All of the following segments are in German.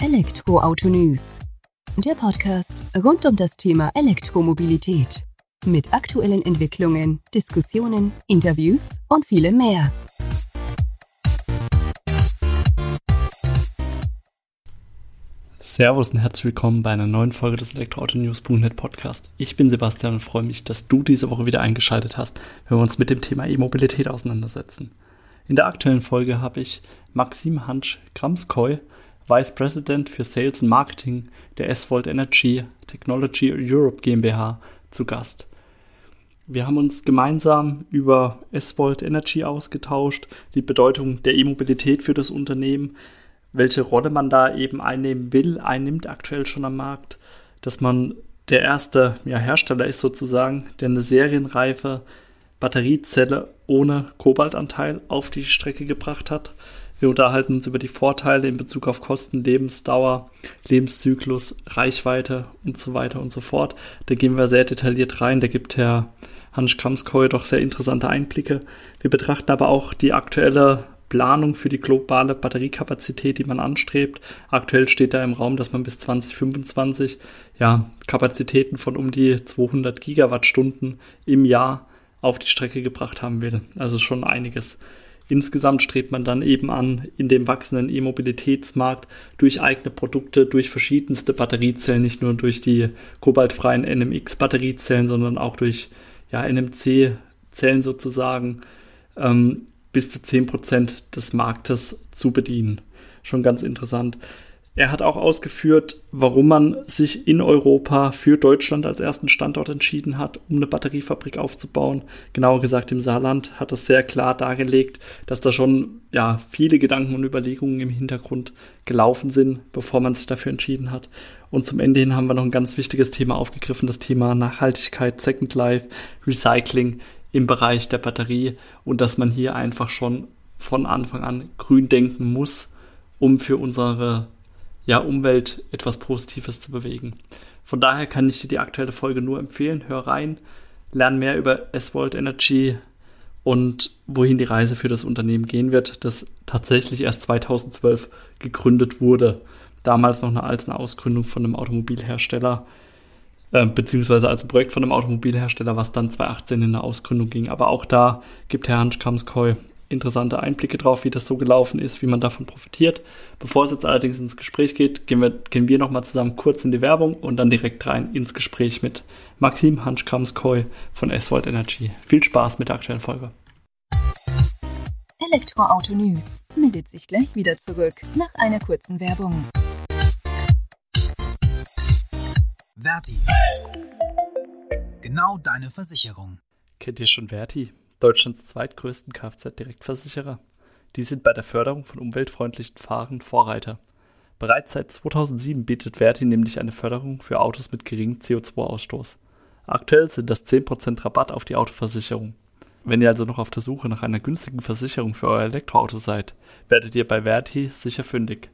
Elektroauto News. Der Podcast rund um das Thema Elektromobilität. Mit aktuellen Entwicklungen, Diskussionen, Interviews und vielem mehr. Servus und herzlich willkommen bei einer neuen Folge des Elektroauto-News.net Podcast. Ich bin Sebastian und freue mich, dass du diese Woche wieder eingeschaltet hast, wenn wir uns mit dem Thema E-Mobilität auseinandersetzen. In der aktuellen Folge habe ich Maxim Hansch Kramskoy, Vice President für Sales und Marketing der S-Volt Energy Technology Europe GmbH, zu Gast. Wir haben uns gemeinsam über S-Volt Energy ausgetauscht, die Bedeutung der E-Mobilität für das Unternehmen, welche Rolle man da eben einnehmen will, einnimmt aktuell schon am Markt, dass man der erste ja, Hersteller ist sozusagen, der eine serienreife Batteriezelle ohne Kobaltanteil auf die Strecke gebracht hat. Wir unterhalten uns über die Vorteile in Bezug auf Kosten, Lebensdauer, Lebenszyklus, Reichweite und so weiter und so fort. Da gehen wir sehr detailliert rein. Da gibt Herr Hans Kramskoy doch sehr interessante Einblicke. Wir betrachten aber auch die aktuelle Planung für die globale Batteriekapazität, die man anstrebt. Aktuell steht da im Raum, dass man bis 2025 ja, Kapazitäten von um die 200 Gigawattstunden im Jahr auf die Strecke gebracht haben will. Also schon einiges. Insgesamt strebt man dann eben an, in dem wachsenden E-Mobilitätsmarkt durch eigene Produkte, durch verschiedenste Batteriezellen, nicht nur durch die kobaltfreien NMX-Batteriezellen, sondern auch durch ja, NMC-Zellen sozusagen, ähm, bis zu 10% des Marktes zu bedienen. Schon ganz interessant. Er hat auch ausgeführt, warum man sich in Europa für Deutschland als ersten Standort entschieden hat, um eine Batteriefabrik aufzubauen. Genauer gesagt im Saarland hat es sehr klar dargelegt, dass da schon ja viele Gedanken und Überlegungen im Hintergrund gelaufen sind, bevor man sich dafür entschieden hat. Und zum Ende hin haben wir noch ein ganz wichtiges Thema aufgegriffen, das Thema Nachhaltigkeit, Second Life, Recycling im Bereich der Batterie und dass man hier einfach schon von Anfang an grün denken muss, um für unsere ja, Umwelt etwas Positives zu bewegen. Von daher kann ich dir die aktuelle Folge nur empfehlen. Hör rein, lern mehr über S-Volt Energy und wohin die Reise für das Unternehmen gehen wird, das tatsächlich erst 2012 gegründet wurde. Damals noch als eine Ausgründung von einem Automobilhersteller, äh, beziehungsweise als Projekt von einem Automobilhersteller, was dann 2018 in eine Ausgründung ging. Aber auch da gibt Herr Hans Kamskoy interessante Einblicke drauf, wie das so gelaufen ist, wie man davon profitiert. Bevor es jetzt allerdings ins Gespräch geht, gehen wir, gehen wir nochmal zusammen kurz in die Werbung und dann direkt rein ins Gespräch mit Maxim Hanschkramskoy von S-Volt Energy. Viel Spaß mit der aktuellen Folge. Elektroauto News meldet sich gleich wieder zurück nach einer kurzen Werbung. Verti. Genau deine Versicherung. Kennt ihr schon Verti? Deutschlands zweitgrößten Kfz-Direktversicherer. Die sind bei der Förderung von umweltfreundlichen Fahren Vorreiter. Bereits seit 2007 bietet Verti nämlich eine Förderung für Autos mit geringem CO2-Ausstoß. Aktuell sind das 10% Rabatt auf die Autoversicherung. Wenn ihr also noch auf der Suche nach einer günstigen Versicherung für euer Elektroauto seid, werdet ihr bei Verti sicher fündig.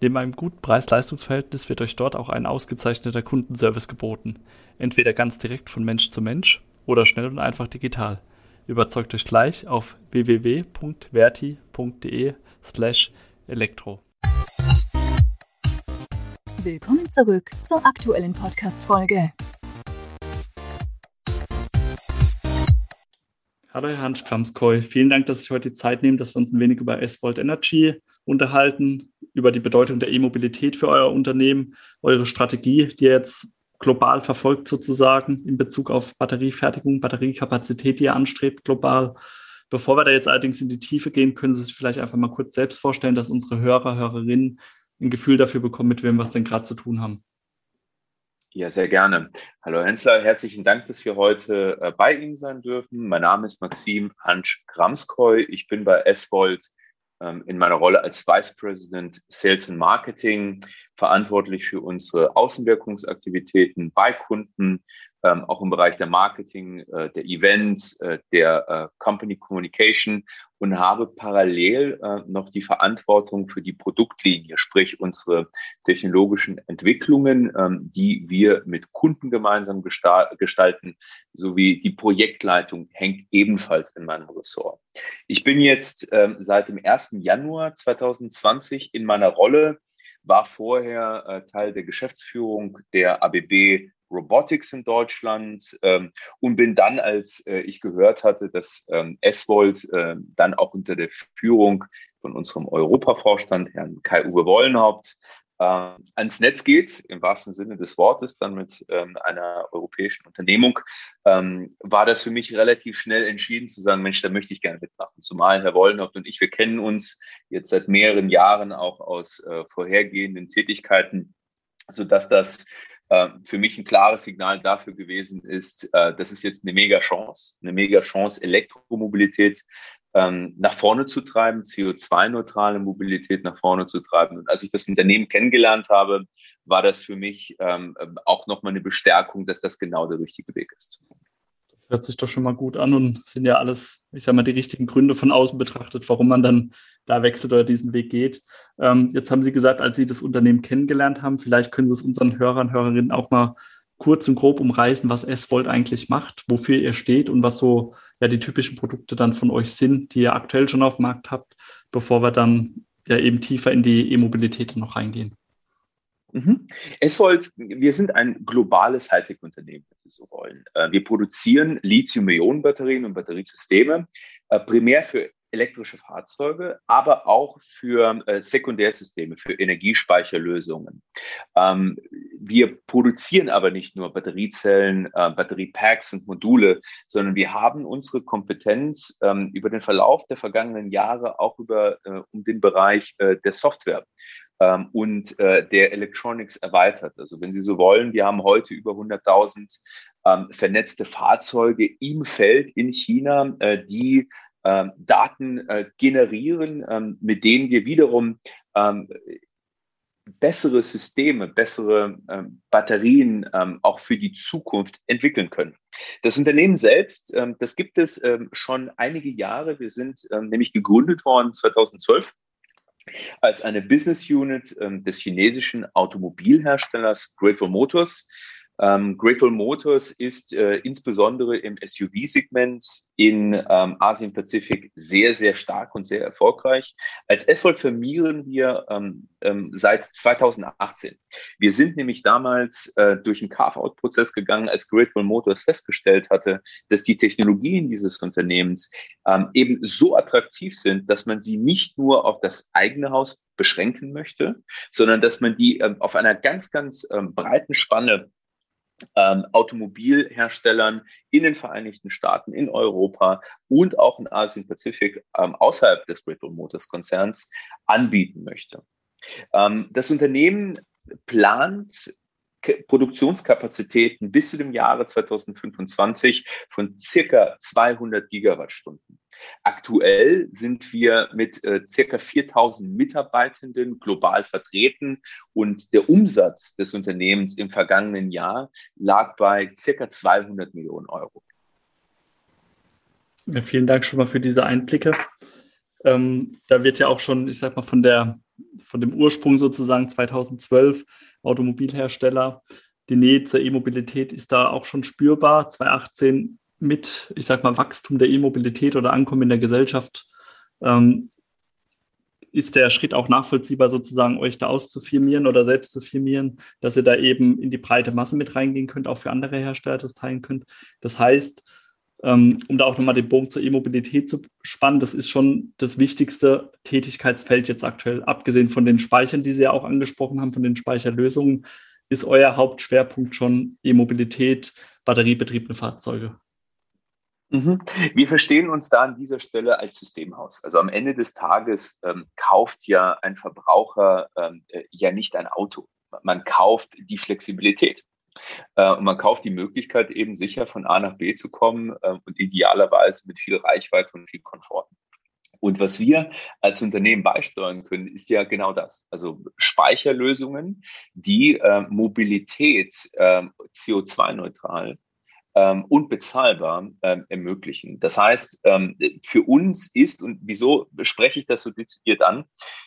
Neben einem guten Preis-Leistungs-Verhältnis wird euch dort auch ein ausgezeichneter Kundenservice geboten. Entweder ganz direkt von Mensch zu Mensch oder schnell und einfach digital. Überzeugt euch gleich auf www.verti.de slash elektro. Willkommen zurück zur aktuellen Podcast-Folge. Hallo Herr Hans Kramskoy, vielen Dank, dass Sie heute die Zeit nehmen, dass wir uns ein wenig über S-Volt Energy unterhalten, über die Bedeutung der E-Mobilität für euer Unternehmen, eure Strategie, die jetzt global verfolgt sozusagen in Bezug auf Batteriefertigung, Batteriekapazität, die ihr anstrebt global. Bevor wir da jetzt allerdings in die Tiefe gehen, können Sie sich vielleicht einfach mal kurz selbst vorstellen, dass unsere Hörer, Hörerinnen ein Gefühl dafür bekommen, mit wem wir es denn gerade zu tun haben. Ja, sehr gerne. Hallo Hensler, herzlichen Dank, dass wir heute äh, bei Ihnen sein dürfen. Mein Name ist Maxim Hansch Gramskoy. Ich bin bei S-Volt in meiner Rolle als Vice President Sales and Marketing verantwortlich für unsere Außenwirkungsaktivitäten bei Kunden, ähm, auch im Bereich der Marketing, äh, der Events, äh, der äh, Company Communication und habe parallel äh, noch die Verantwortung für die Produktlinie, sprich unsere technologischen Entwicklungen, ähm, die wir mit Kunden gemeinsam gestalten, sowie die Projektleitung hängt ebenfalls in meinem Ressort. Ich bin jetzt ähm, seit dem 1. Januar 2020 in meiner Rolle war vorher äh, Teil der Geschäftsführung der ABB Robotics in Deutschland ähm, und bin dann, als äh, ich gehört hatte, dass ähm, S-Volt äh, dann auch unter der Führung von unserem Europavorstand, Herrn Kai-Uwe Wollenhaupt, äh, ans Netz geht, im wahrsten Sinne des Wortes, dann mit ähm, einer europäischen Unternehmung, ähm, war das für mich relativ schnell entschieden zu sagen, Mensch, da möchte ich gerne mitmachen. Zumal Herr Wollenhaupt und ich, wir kennen uns jetzt seit mehreren Jahren auch aus äh, vorhergehenden Tätigkeiten, so dass das für mich ein klares Signal dafür gewesen ist, äh, das ist jetzt eine mega Chance, eine mega Chance, Elektromobilität ähm, nach vorne zu treiben, CO2-neutrale Mobilität nach vorne zu treiben. Und als ich das Unternehmen kennengelernt habe, war das für mich ähm, auch nochmal eine Bestärkung, dass das genau der richtige Weg ist. Hört sich doch schon mal gut an und sind ja alles, ich sag mal, die richtigen Gründe von außen betrachtet, warum man dann da wechselt oder diesen Weg geht. Ähm, jetzt haben Sie gesagt, als Sie das Unternehmen kennengelernt haben, vielleicht können Sie es unseren Hörern, Hörerinnen auch mal kurz und grob umreißen, was S-Volt eigentlich macht, wofür ihr steht und was so ja die typischen Produkte dann von euch sind, die ihr aktuell schon auf dem Markt habt, bevor wir dann ja eben tiefer in die E-Mobilität noch reingehen. Mhm. Eswold, wir sind ein globales Hightech-Unternehmen, wenn Sie so wollen. Äh, wir produzieren Lithium-Ionen-Batterien und Batteriesysteme, äh, primär für elektrische Fahrzeuge, aber auch für äh, Sekundärsysteme, für Energiespeicherlösungen. Ähm, wir produzieren aber nicht nur Batteriezellen, Batteriepacks und Module, sondern wir haben unsere Kompetenz ähm, über den Verlauf der vergangenen Jahre auch über um den Bereich der Software ähm, und äh, der Electronics erweitert. Also wenn Sie so wollen, wir haben heute über 100.000 ähm, vernetzte Fahrzeuge im Feld in China, äh, die ähm, Daten äh, generieren, ähm, mit denen wir wiederum ähm, bessere Systeme, bessere ähm, Batterien ähm, auch für die Zukunft entwickeln können. Das Unternehmen selbst, ähm, das gibt es schon einige Jahre. Wir sind nämlich gegründet worden 2012 als eine Business Unit des chinesischen Automobilherstellers Grateful Motors. Ähm, Grateful Motors ist äh, insbesondere im SUV-Segment in ähm, Asien-Pazifik sehr, sehr stark und sehr erfolgreich. Als S-Volt firmieren wir ähm, ähm, seit 2018. Wir sind nämlich damals äh, durch einen Carve-out-Prozess gegangen, als Grateful Motors festgestellt hatte, dass die Technologien dieses Unternehmens ähm, eben so attraktiv sind, dass man sie nicht nur auf das eigene Haus beschränken möchte, sondern dass man die ähm, auf einer ganz, ganz ähm, breiten Spanne ähm, Automobilherstellern in den Vereinigten Staaten, in Europa und auch in Asien-Pazifik ähm, außerhalb des Great Motors Konzerns anbieten möchte. Ähm, das Unternehmen plant Produktionskapazitäten bis zu dem Jahre 2025 von circa 200 Gigawattstunden. Aktuell sind wir mit äh, circa 4000 Mitarbeitenden global vertreten und der Umsatz des Unternehmens im vergangenen Jahr lag bei circa 200 Millionen Euro. Ja, vielen Dank schon mal für diese Einblicke. Ähm, da wird ja auch schon, ich sag mal, von der, von dem Ursprung sozusagen 2012 Automobilhersteller. Die Nähe zur E-Mobilität ist da auch schon spürbar. 2018 mit, ich sag mal, Wachstum der E-Mobilität oder Ankommen in der Gesellschaft ähm, ist der Schritt auch nachvollziehbar, sozusagen euch da auszufirmieren oder selbst zu firmieren, dass ihr da eben in die breite Masse mit reingehen könnt, auch für andere Hersteller das teilen könnt. Das heißt, um da auch nochmal den Bogen zur E-Mobilität zu spannen, das ist schon das wichtigste Tätigkeitsfeld jetzt aktuell, abgesehen von den Speichern, die Sie ja auch angesprochen haben, von den Speicherlösungen, ist euer Hauptschwerpunkt schon E-Mobilität, batteriebetriebene Fahrzeuge. Mhm. Wir verstehen uns da an dieser Stelle als Systemhaus. Also am Ende des Tages ähm, kauft ja ein Verbraucher ähm, äh, ja nicht ein Auto. Man kauft die Flexibilität. Äh, und man kauft die Möglichkeit, eben sicher von A nach B zu kommen äh, und idealerweise mit viel Reichweite und viel Komfort. Und was wir als Unternehmen beisteuern können, ist ja genau das. Also Speicherlösungen, die äh, Mobilität äh, CO2-neutral ähm, und bezahlbar ähm, ermöglichen. Das heißt, ähm, für uns ist, und wieso spreche ich das so dezidiert an,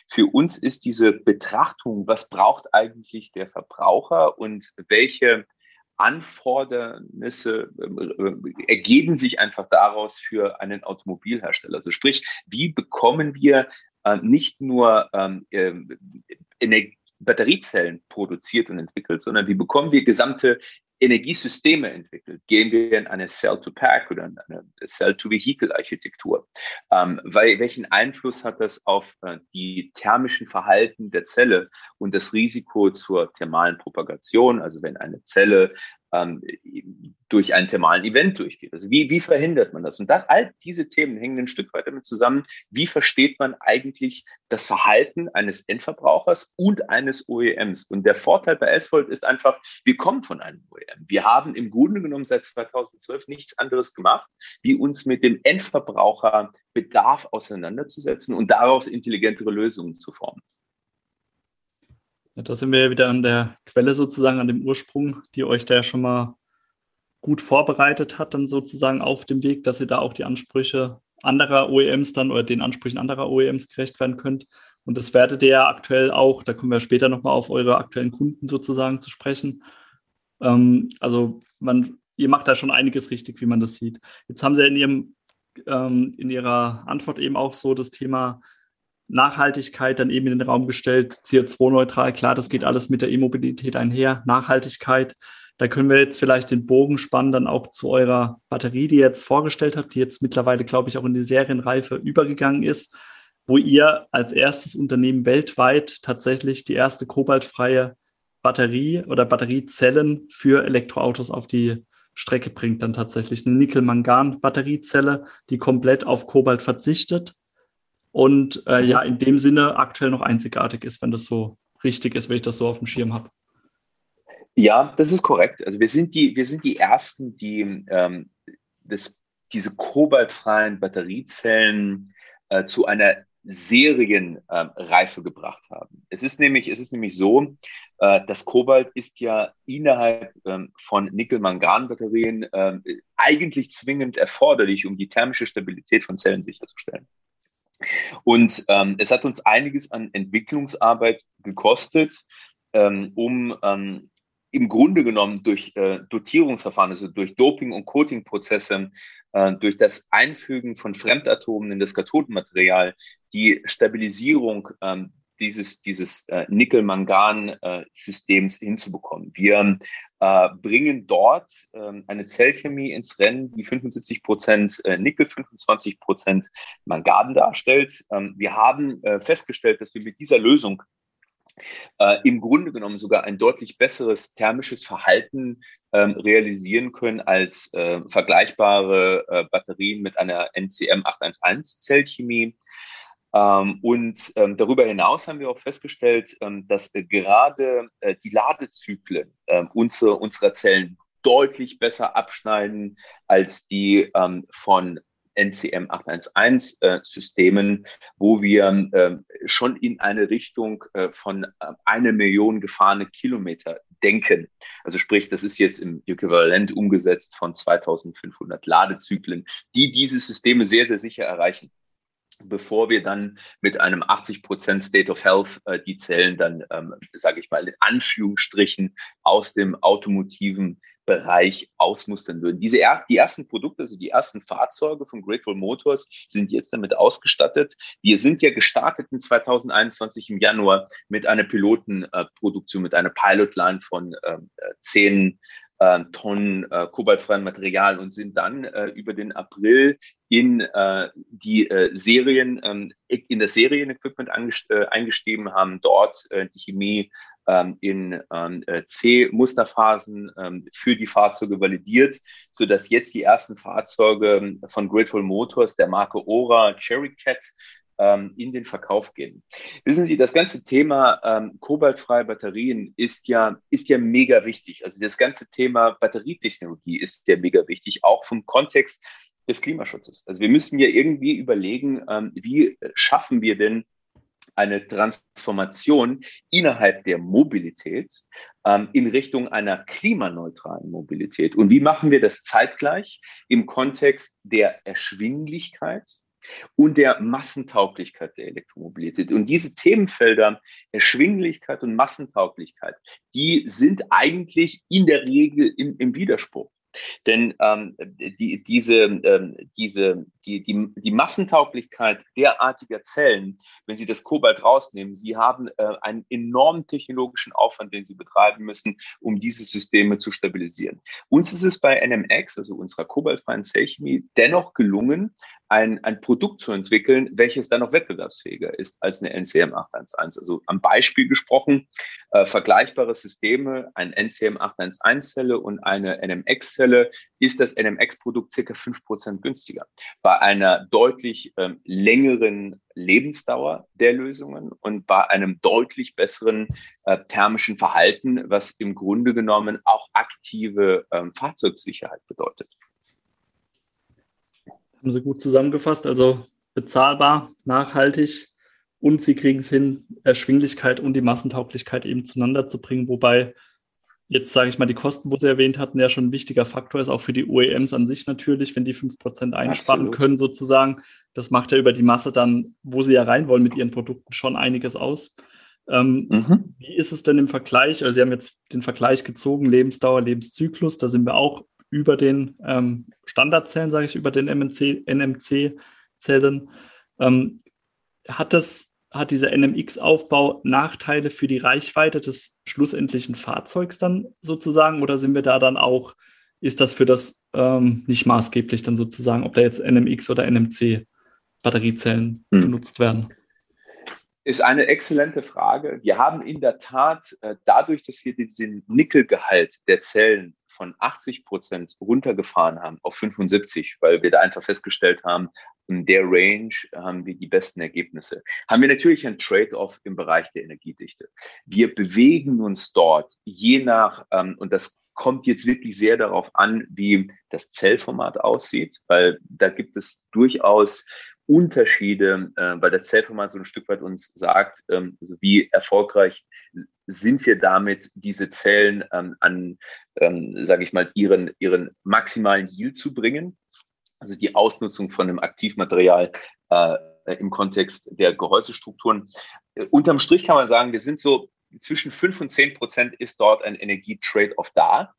für uns ist diese Betrachtung, was braucht eigentlich der Verbraucher und welche Anfordernisse äh, ergeben sich einfach daraus für einen Automobilhersteller. Also sprich, wie bekommen wir äh, nicht nur ähm, äh, Energie Batteriezellen produziert und entwickelt, sondern wie bekommen wir gesamte Energiesysteme entwickelt. Gehen wir in eine Cell-to-Pack oder in eine Cell-to-Vehicle-Architektur? Ähm, weil, welchen Einfluss hat das auf äh, die thermischen Verhalten der Zelle und das Risiko zur thermalen Propagation? Also wenn eine Zelle ähm, durch einen thermalen Event durchgeht. Also wie, wie verhindert man das? Und das, all diese Themen hängen ein Stück weit damit zusammen, wie versteht man eigentlich das Verhalten eines Endverbrauchers und eines OEMs. Und der Vorteil bei S-Volt ist einfach, wir kommen von einem OEM. Wir haben im Grunde genommen seit 2012 nichts anderes gemacht, wie uns mit dem Endverbraucherbedarf auseinanderzusetzen und daraus intelligentere Lösungen zu formen. Ja, da sind wir ja wieder an der Quelle sozusagen, an dem Ursprung, die euch da ja schon mal gut vorbereitet hat, dann sozusagen auf dem Weg, dass ihr da auch die Ansprüche anderer OEMs dann oder den Ansprüchen anderer OEMs gerecht werden könnt. Und das werdet ihr ja aktuell auch, da kommen wir später nochmal auf eure aktuellen Kunden sozusagen zu sprechen. Ähm, also man, ihr macht da schon einiges richtig, wie man das sieht. Jetzt haben Sie in, Ihrem, ähm, in Ihrer Antwort eben auch so das Thema Nachhaltigkeit dann eben in den Raum gestellt, CO2-neutral, klar, das geht alles mit der E-Mobilität einher, Nachhaltigkeit. Da können wir jetzt vielleicht den Bogen spannen, dann auch zu eurer Batterie, die ihr jetzt vorgestellt habt, die jetzt mittlerweile, glaube ich, auch in die Serienreife übergegangen ist, wo ihr als erstes Unternehmen weltweit tatsächlich die erste kobaltfreie Batterie oder Batteriezellen für Elektroautos auf die Strecke bringt, dann tatsächlich eine Nickel-Mangan-Batteriezelle, die komplett auf Kobalt verzichtet und äh, ja, in dem Sinne aktuell noch einzigartig ist, wenn das so richtig ist, wenn ich das so auf dem Schirm habe. Ja, das ist korrekt. Also wir sind die, wir sind die Ersten, die ähm, das, diese kobaltfreien Batteriezellen äh, zu einer Serienreife äh, gebracht haben. Es ist nämlich, es ist nämlich so, äh, das Kobalt ist ja innerhalb ähm, von Nickel-Mangan-Batterien äh, eigentlich zwingend erforderlich, um die thermische Stabilität von Zellen sicherzustellen. Und ähm, es hat uns einiges an Entwicklungsarbeit gekostet, ähm, um ähm, im Grunde genommen durch äh, Dotierungsverfahren, also durch Doping- und Coating-Prozesse, äh, durch das Einfügen von Fremdatomen in das Kathodenmaterial, die Stabilisierung ähm, dieses, dieses äh, Nickel-Mangan-Systems hinzubekommen. Wir äh, bringen dort äh, eine Zellchemie ins Rennen, die 75 Prozent äh, Nickel, 25 Prozent Mangan darstellt. Ähm, wir haben äh, festgestellt, dass wir mit dieser Lösung äh, im Grunde genommen sogar ein deutlich besseres thermisches Verhalten ähm, realisieren können als äh, vergleichbare äh, Batterien mit einer NCM 811 Zellchemie. Ähm, und ähm, darüber hinaus haben wir auch festgestellt, ähm, dass äh, gerade äh, die Ladezyklen unsere, unserer Zellen deutlich besser abschneiden als die von NCM 811 äh, wo wir schon in eine Richtung von äh, eine Million gefahrene Kilometer denken. Also sprich, das ist jetzt im Äquivalent umgesetzt von 2500 Ladezyklen, die diese Systeme sehr, sehr sicher erreichen bevor wir dann mit einem 80% State of Health äh, die Zellen dann, ähm, sage ich mal, in Anführungsstrichen aus dem automotiven Bereich ausmustern würden. Diese er die ersten Produkte, also die ersten Fahrzeuge von Grateful Motors sind jetzt damit ausgestattet. Wir sind ja gestartet in 2021 im Januar mit einer Pilotenproduktion, mit einer Pilotline von ähm, äh, zehn äh, Tonnen äh, kobaltfreien Material und sind dann äh, über den April in äh, die äh, Serien, ähm, in das Serienequipment äh, eingestiegen, haben dort äh, die Chemie ähm, in ähm, äh, C-Musterphasen für die Fahrzeuge validiert, so dass jetzt die ersten Fahrzeuge von Grateful Motors der Marke Ora Cherry Cat ähm, in den Verkauf gehen. Wissen Sie, das ganze Thema ähm, kobaltfreie Batterien ist ja, ist ja mega wichtig. Also das ganze Thema Batterietechnologie ist ja mega wichtig, auch vom Kontext des Klimaschutzes. Also wir müssen ja irgendwie überlegen, ähm, wie schaffen wir denn eine Transformation innerhalb der Mobilität ähm, in Richtung einer klimaneutralen Mobilität. Und wie machen wir das zeitgleich im Kontext der Erschwinglichkeit und der Massentauglichkeit der Elektromobilität. Und diese Themenfelder, Erschwinglichkeit und Massentauglichkeit, die sind eigentlich in der Regel im, im Widerspruch. Denn ähm, die, diese, ähm, diese, die, die, die Massentauglichkeit derartiger Zellen, wenn Sie das Kobalt rausnehmen, Sie haben äh, einen enormen technologischen Aufwand, den Sie betreiben müssen, um diese Systeme zu stabilisieren. Uns ist es bei NMX, also unserer kobaltfreien Zellchemie, dennoch gelungen, ein, ein Produkt zu entwickeln, welches dann noch wettbewerbsfähiger ist als eine NCM 811. Also am Beispiel gesprochen, äh, vergleichbare Systeme, ein NCM 811-Zelle und eine NMX-Zelle, ist das NMX-Produkt circa fünf Prozent günstiger. Bei einer deutlich ähm, längeren Lebensdauer der Lösungen und bei einem deutlich besseren äh, thermischen Verhalten, was im Grunde genommen auch aktive ähm, Fahrzeugsicherheit bedeutet haben Sie gut zusammengefasst. Also bezahlbar, nachhaltig und Sie kriegen es hin, Erschwinglichkeit und die Massentauglichkeit eben zueinander zu bringen, wobei jetzt sage ich mal, die Kosten, wo Sie erwähnt hatten, ja schon ein wichtiger Faktor ist, auch für die OEMs an sich natürlich, wenn die 5% einsparen Absolut. können sozusagen. Das macht ja über die Masse dann, wo Sie ja rein wollen mit Ihren Produkten, schon einiges aus. Ähm, mhm. Wie ist es denn im Vergleich? Also Sie haben jetzt den Vergleich gezogen, Lebensdauer, Lebenszyklus, da sind wir auch über den ähm, Standardzellen, sage ich, über den NMC-Zellen. Ähm, hat das, hat dieser NMX-Aufbau Nachteile für die Reichweite des schlussendlichen Fahrzeugs dann sozusagen? Oder sind wir da dann auch, ist das für das ähm, nicht maßgeblich dann sozusagen, ob da jetzt NMX oder NMC Batteriezellen hm. benutzt werden? Ist eine exzellente Frage. Wir haben in der Tat äh, dadurch, dass wir diesen Nickelgehalt der Zellen von 80 Prozent runtergefahren haben auf 75, weil wir da einfach festgestellt haben, in der Range haben wir die besten Ergebnisse. Haben wir natürlich ein Trade-off im Bereich der Energiedichte. Wir bewegen uns dort je nach, ähm, und das kommt jetzt wirklich sehr darauf an, wie das Zellformat aussieht, weil da gibt es durchaus Unterschiede, äh, weil das Zellformat so ein Stück weit uns sagt, ähm, also wie erfolgreich sind wir damit, diese Zellen ähm, an, ähm, sage ich mal, ihren, ihren maximalen Yield zu bringen. Also die Ausnutzung von dem Aktivmaterial äh, im Kontext der Gehäusestrukturen. Äh, unterm Strich kann man sagen, wir sind so zwischen fünf und zehn Prozent ist dort ein Energie-Trade-off da.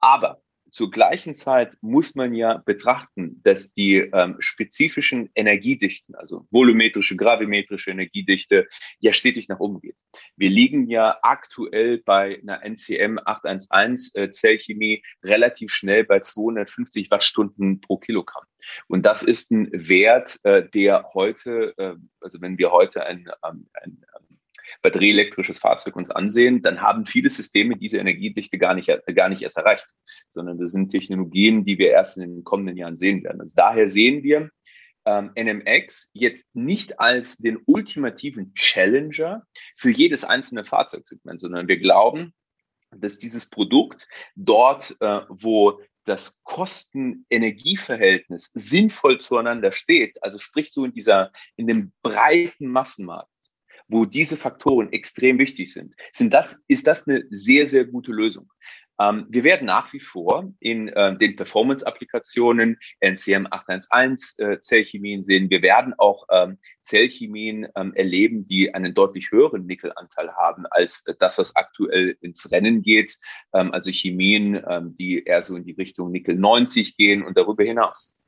Aber zur gleichen Zeit muss man ja betrachten, dass die ähm, spezifischen Energiedichten, also volumetrische, gravimetrische Energiedichte, ja stetig nach oben geht. Wir liegen ja aktuell bei einer NCM 811 äh, Zellchemie relativ schnell bei 250 Wattstunden pro Kilogramm. Und das ist ein Wert, äh, der heute, äh, also wenn wir heute ein, ein, ein batterieelektrisches Fahrzeug uns ansehen, dann haben viele Systeme diese Energiedichte gar nicht, gar nicht erst erreicht, sondern das sind Technologien, die wir erst in den kommenden Jahren sehen werden. Also daher sehen wir ähm, NMX jetzt nicht als den ultimativen Challenger für jedes einzelne Fahrzeugsegment, sondern wir glauben, dass dieses Produkt dort, äh, wo das Kosten-Energie-Verhältnis sinnvoll zueinander steht, also sprich so in dieser, in dem breiten Massenmarkt, wo diese Faktoren extrem wichtig sind, sind das, ist das eine sehr, sehr gute Lösung. Ähm, wir werden nach wie vor in äh, den Performance-Applikationen NCM 811 äh, Zellchemien sehen. Wir werden auch ähm, Zellchemien ähm, erleben, die einen deutlich höheren Nickelanteil haben als äh, das, was aktuell ins Rennen geht. Ähm, also Chemien, ähm, die eher so in die Richtung Nickel 90 gehen und darüber hinaus.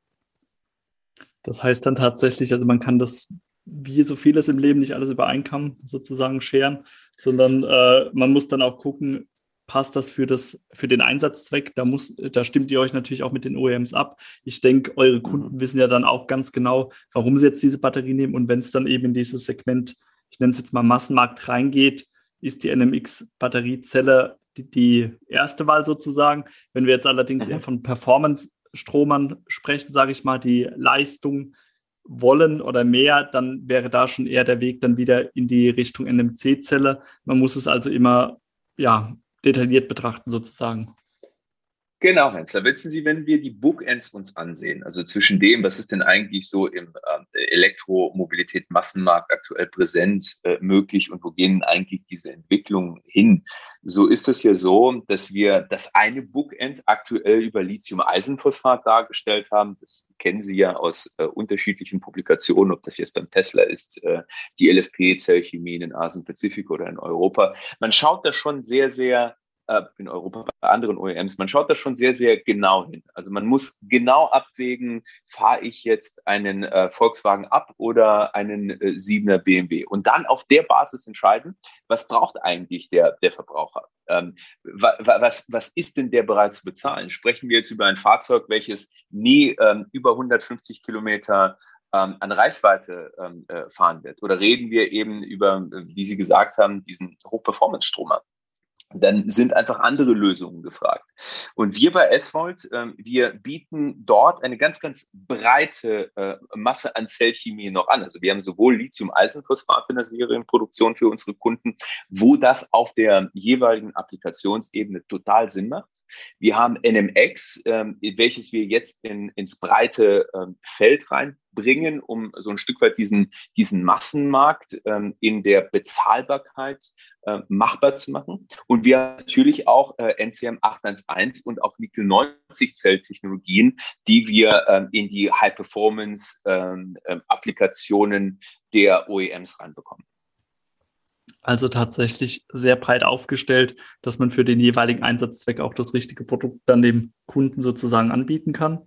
Das heißt dann tatsächlich, also man kann das wie so vieles im Leben nicht alles über einen Kamm sozusagen scheren, sondern äh, man muss dann auch gucken, passt das für, das für den Einsatzzweck? Da, muss, da stimmt ihr euch natürlich auch mit den OEMs ab. Ich denke, eure Kunden mhm. wissen ja dann auch ganz genau, warum sie jetzt diese Batterie nehmen. Und wenn es dann eben in dieses Segment, ich nenne es jetzt mal Massenmarkt reingeht, ist die NMX-Batteriezelle die, die, erste Wahl sozusagen. Wenn wir jetzt allerdings mhm. eher von Performance-Stromern sprechen, sage ich mal, die Leistung wollen oder mehr, dann wäre da schon eher der Weg dann wieder in die Richtung NMC-Zelle. Man muss es also immer ja, detailliert betrachten sozusagen. Genau, Hensler. Wissen Sie, wenn wir die Bookends uns ansehen, also zwischen dem, was ist denn eigentlich so im äh, Elektromobilität Massenmarkt aktuell präsent äh, möglich und wo gehen eigentlich diese Entwicklungen hin, so ist es ja so, dass wir das eine Bookend aktuell über Lithium-Eisenphosphat dargestellt haben. Das kennen Sie ja aus äh, unterschiedlichen Publikationen, ob das jetzt beim Tesla ist, äh, die LFP-Zellchemie in Asien-Pazifik oder in Europa. Man schaut da schon sehr, sehr in Europa bei anderen OEMs, man schaut da schon sehr, sehr genau hin. Also man muss genau abwägen, fahre ich jetzt einen äh, Volkswagen ab oder einen äh, 7er BMW und dann auf der Basis entscheiden, was braucht eigentlich der, der Verbraucher? Ähm, wa, was, was ist denn der bereit zu bezahlen? Sprechen wir jetzt über ein Fahrzeug, welches nie ähm, über 150 Kilometer ähm, an Reichweite ähm, äh, fahren wird? Oder reden wir eben über, wie Sie gesagt haben, diesen Hochperformance-Stromer? Dann sind einfach andere Lösungen gefragt. Und wir bei S-Volt, ähm, wir bieten dort eine ganz, ganz breite äh, Masse an Zellchemie noch an. Also wir haben sowohl Lithium-Eisenphosphat in der Serienproduktion für unsere Kunden, wo das auf der jeweiligen Applikationsebene total Sinn macht. Wir haben NMX, ähm, welches wir jetzt in, ins breite ähm, Feld reinbringen, um so ein Stück weit diesen, diesen Massenmarkt ähm, in der Bezahlbarkeit äh, machbar zu machen. Und wir haben natürlich auch äh, NCM 811 und auch Nickel 90 Zelltechnologien, die wir ähm, in die High Performance ähm, äh, Applikationen der OEMs reinbekommen. Also tatsächlich sehr breit aufgestellt, dass man für den jeweiligen Einsatzzweck auch das richtige Produkt dann dem Kunden sozusagen anbieten kann.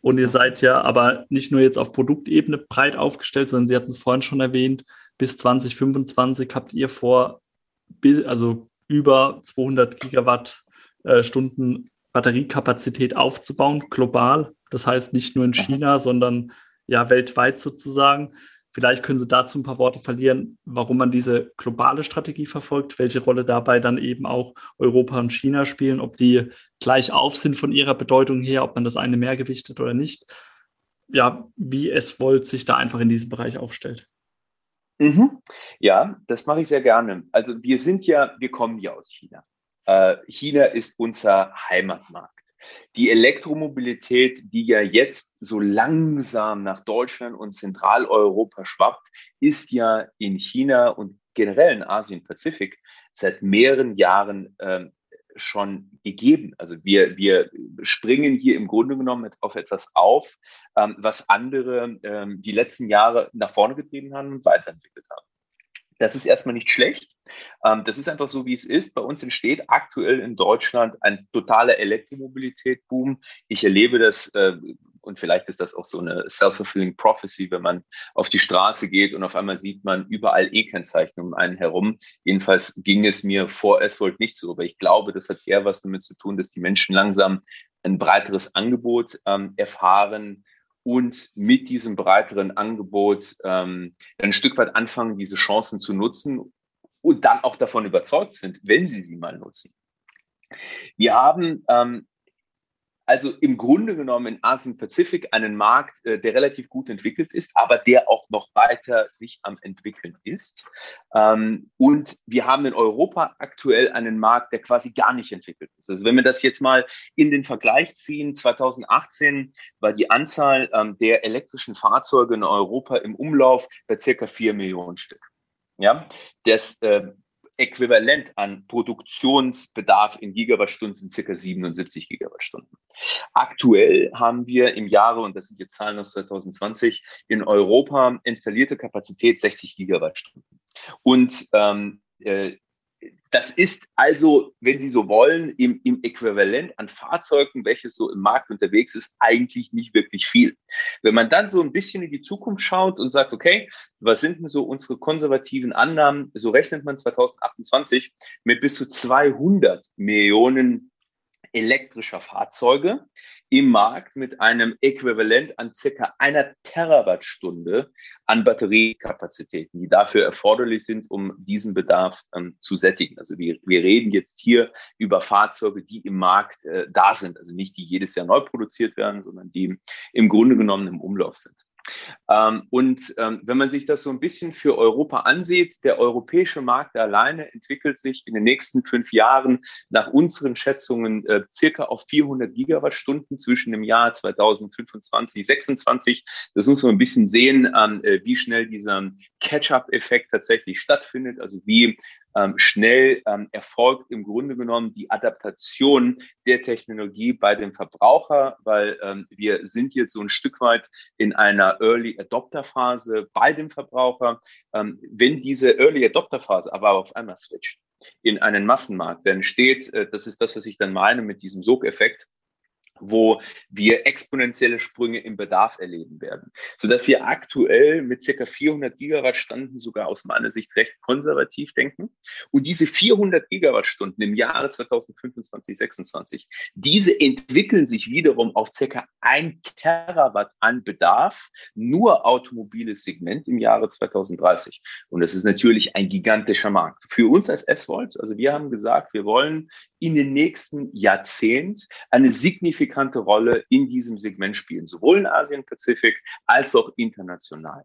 Und ihr seid ja aber nicht nur jetzt auf Produktebene breit aufgestellt, sondern Sie hatten es vorhin schon erwähnt, bis 2025 habt ihr vor, also über 200 Gigawattstunden äh, Batteriekapazität aufzubauen, global. Das heißt nicht nur in China, sondern ja weltweit sozusagen. Vielleicht können Sie dazu ein paar Worte verlieren, warum man diese globale Strategie verfolgt, welche Rolle dabei dann eben auch Europa und China spielen, ob die gleich auf sind von ihrer Bedeutung her, ob man das eine mehr gewichtet oder nicht. Ja, wie es Volt sich da einfach in diesem Bereich aufstellt. Mhm. Ja, das mache ich sehr gerne. Also wir sind ja, wir kommen ja aus China. Äh, China ist unser Heimatmarkt. Die Elektromobilität, die ja jetzt so langsam nach Deutschland und Zentraleuropa schwappt, ist ja in China und generell in Asien-Pazifik seit mehreren Jahren ähm, schon gegeben. Also wir, wir springen hier im Grunde genommen auf etwas auf, ähm, was andere ähm, die letzten Jahre nach vorne getrieben haben und weiterentwickelt haben. Das ist erstmal nicht schlecht. Ähm, das ist einfach so, wie es ist. Bei uns entsteht aktuell in Deutschland ein totaler Elektromobilität-Boom. Ich erlebe das äh, und vielleicht ist das auch so eine self-fulfilling prophecy, wenn man auf die Straße geht und auf einmal sieht man überall E-Kennzeichen um einen herum. Jedenfalls ging es mir vor S-Volt nicht so, aber ich glaube, das hat eher was damit zu tun, dass die Menschen langsam ein breiteres Angebot ähm, erfahren und mit diesem breiteren Angebot ähm, ein Stück weit anfangen, diese Chancen zu nutzen und dann auch davon überzeugt sind, wenn sie sie mal nutzen. Wir haben ähm, also im Grunde genommen in Asien-Pazifik einen Markt, äh, der relativ gut entwickelt ist, aber der auch noch weiter sich am entwickeln ist. Ähm, und wir haben in Europa aktuell einen Markt, der quasi gar nicht entwickelt ist. Also wenn wir das jetzt mal in den Vergleich ziehen, 2018 war die Anzahl ähm, der elektrischen Fahrzeuge in Europa im Umlauf bei circa vier Millionen Stück. Ja, das äh, Äquivalent an Produktionsbedarf in Gigawattstunden sind circa 77 Gigawattstunden. Aktuell haben wir im Jahre, und das sind jetzt Zahlen aus 2020, in Europa installierte Kapazität 60 Gigawattstunden. Und ähm, äh, das ist also, wenn Sie so wollen, im, im Äquivalent an Fahrzeugen, welches so im Markt unterwegs ist, eigentlich nicht wirklich viel. Wenn man dann so ein bisschen in die Zukunft schaut und sagt, okay, was sind denn so unsere konservativen Annahmen? So rechnet man 2028 mit bis zu 200 Millionen elektrischer Fahrzeuge im Markt mit einem Äquivalent an circa einer Terawattstunde an Batteriekapazitäten, die dafür erforderlich sind, um diesen Bedarf ähm, zu sättigen. Also wir, wir reden jetzt hier über Fahrzeuge, die im Markt äh, da sind, also nicht die jedes Jahr neu produziert werden, sondern die im Grunde genommen im Umlauf sind. Ähm, und ähm, wenn man sich das so ein bisschen für Europa ansieht, der europäische Markt alleine entwickelt sich in den nächsten fünf Jahren nach unseren Schätzungen äh, circa auf 400 Gigawattstunden zwischen dem Jahr 2025, 26. Das muss man ein bisschen sehen, ähm, äh, wie schnell dieser Catch-up-Effekt tatsächlich stattfindet, also wie ähm, schnell ähm, erfolgt im Grunde genommen die Adaptation der Technologie bei dem Verbraucher, weil ähm, wir sind jetzt so ein Stück weit in einer Early Adopter Phase bei dem Verbraucher. Ähm, wenn diese Early Adopter Phase aber auf einmal switcht, in einen Massenmarkt. Denn steht, äh, das ist das, was ich dann meine mit diesem Sogeffekt, wo wir exponentielle Sprünge im Bedarf erleben werden, sodass wir aktuell mit circa 400 Gigawattstunden sogar aus meiner Sicht recht konservativ denken. Und diese 400 Gigawattstunden im Jahre 2025, 26, diese entwickeln sich wiederum auf circa ein Terawatt an Bedarf, nur automobiles Segment im Jahre 2030. Und das ist natürlich ein gigantischer Markt. Für uns als S-Volt, also wir haben gesagt, wir wollen in den nächsten Jahrzehnt eine signifikante Rolle in diesem Segment spielen, sowohl in Asien-Pazifik als auch international.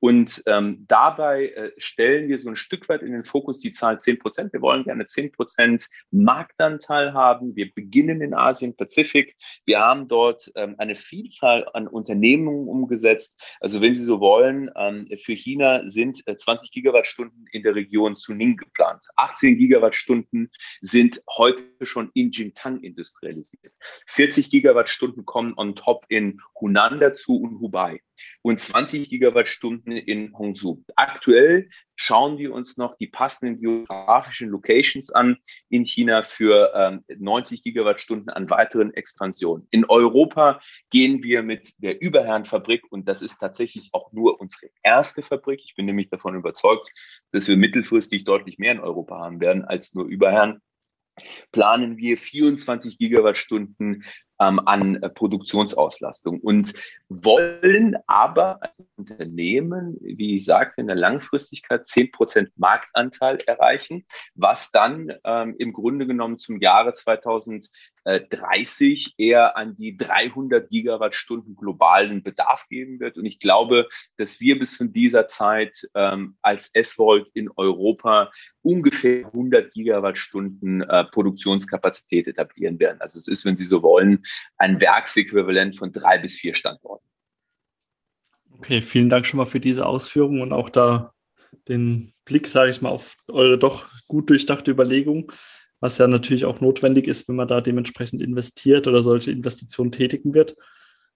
Und ähm, dabei äh, stellen wir so ein Stück weit in den Fokus die Zahl 10 Prozent. Wir wollen gerne 10 Prozent Marktanteil haben. Wir beginnen in Asien-Pazifik. Wir haben dort ähm, eine Vielzahl an Unternehmungen umgesetzt. Also wenn Sie so wollen, ähm, für China sind äh, 20 Gigawattstunden in der Region Suning geplant. 18 Gigawattstunden sind heute schon in Jingtang industrialisiert. 40 Gigawattstunden kommen on top in Hunan dazu und Hubei und 20 Gigawattstunden in Hongsu. Aktuell schauen wir uns noch die passenden geografischen Locations an in China für ähm, 90 Gigawattstunden an weiteren Expansionen. In Europa gehen wir mit der Überherrenfabrik und das ist tatsächlich auch nur unsere erste Fabrik. Ich bin nämlich davon überzeugt, dass wir mittelfristig deutlich mehr in Europa haben werden als nur Überherren planen wir 24 Gigawattstunden ähm, an äh, Produktionsauslastung und wollen aber als Unternehmen, wie ich sagte, in der Langfristigkeit 10 Prozent Marktanteil erreichen, was dann ähm, im Grunde genommen zum Jahre 2030 eher an die 300 Gigawattstunden globalen Bedarf geben wird. Und ich glaube, dass wir bis zu dieser Zeit ähm, als S-Volt in Europa ungefähr 100 Gigawattstunden äh, Produktionskapazität etablieren werden. Also es ist, wenn Sie so wollen, ein Werksäquivalent von drei bis vier Standorten. Okay, vielen Dank schon mal für diese Ausführungen und auch da den Blick, sage ich mal, auf eure doch gut durchdachte Überlegung, was ja natürlich auch notwendig ist, wenn man da dementsprechend investiert oder solche Investitionen tätigen wird.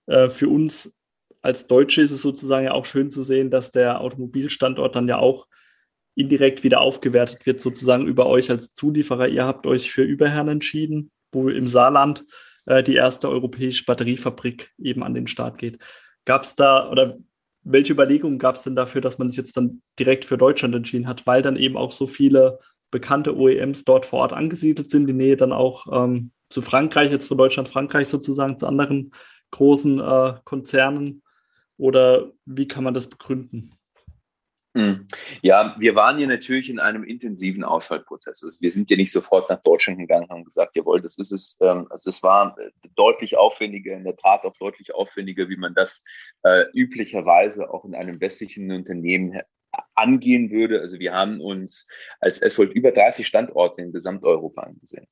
Äh, für uns als Deutsche ist es sozusagen ja auch schön zu sehen, dass der Automobilstandort dann ja auch indirekt wieder aufgewertet wird, sozusagen über euch als Zulieferer. Ihr habt euch für Überherrn entschieden, wo im Saarland äh, die erste europäische Batteriefabrik eben an den Start geht. Gab es da oder welche Überlegungen gab es denn dafür, dass man sich jetzt dann direkt für Deutschland entschieden hat, weil dann eben auch so viele bekannte OEMs dort vor Ort angesiedelt sind, die Nähe dann auch ähm, zu Frankreich, jetzt von Deutschland, Frankreich sozusagen, zu anderen großen äh, Konzernen? Oder wie kann man das begründen? Hm. Ja, wir waren hier natürlich in einem intensiven Auswahlprozess. Also wir sind ja nicht sofort nach Deutschland gegangen und haben gesagt, jawohl, das ist es. Ähm, also das war äh, deutlich aufwendiger, in der Tat auch deutlich aufwendiger, wie man das äh, üblicherweise auch in einem westlichen Unternehmen angehen würde. Also wir haben uns als SWOLD über 30 Standorte in Gesamteuropa angesehen.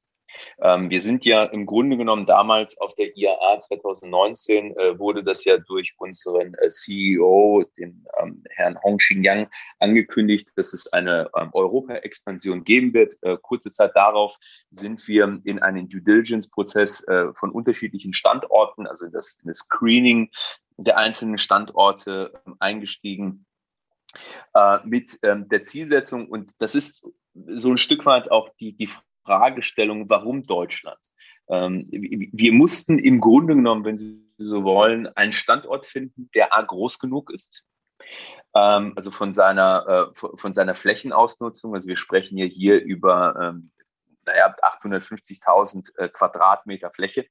Ähm, wir sind ja im Grunde genommen damals auf der IAA 2019 äh, wurde das ja durch unseren äh, CEO, den ähm, Herrn Hong Xingyang, angekündigt, dass es eine ähm, Europa-Expansion geben wird. Äh, kurze Zeit darauf sind wir in einen Due Diligence-Prozess äh, von unterschiedlichen Standorten, also das, das Screening der einzelnen Standorte ähm, eingestiegen äh, mit ähm, der Zielsetzung und das ist so ein Stück weit auch die, die Fragestellung, warum Deutschland? Ähm, wir mussten im Grunde genommen, wenn Sie so wollen, einen Standort finden, der A groß genug ist. Ähm, also von seiner, äh, von seiner Flächenausnutzung. Also wir sprechen ja hier über ähm, naja, 850.000 äh, Quadratmeter Fläche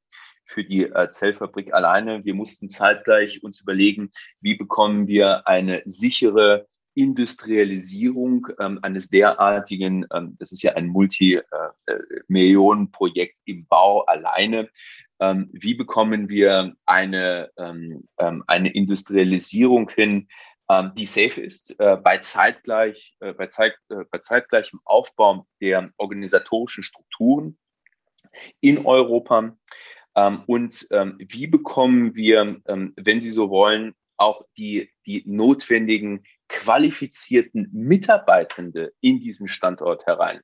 für die äh, Zellfabrik alleine. Wir mussten zeitgleich uns überlegen, wie bekommen wir eine sichere Industrialisierung ähm, eines derartigen, ähm, das ist ja ein Multimillionenprojekt äh, im Bau alleine. Ähm, wie bekommen wir eine, ähm, ähm, eine Industrialisierung hin, ähm, die safe ist, äh, bei, zeitgleich, äh, bei, Zeit, äh, bei zeitgleichem Aufbau der organisatorischen Strukturen in Europa? und wie bekommen wir, wenn Sie so wollen, auch die, die notwendigen qualifizierten Mitarbeitende in diesen Standort herein.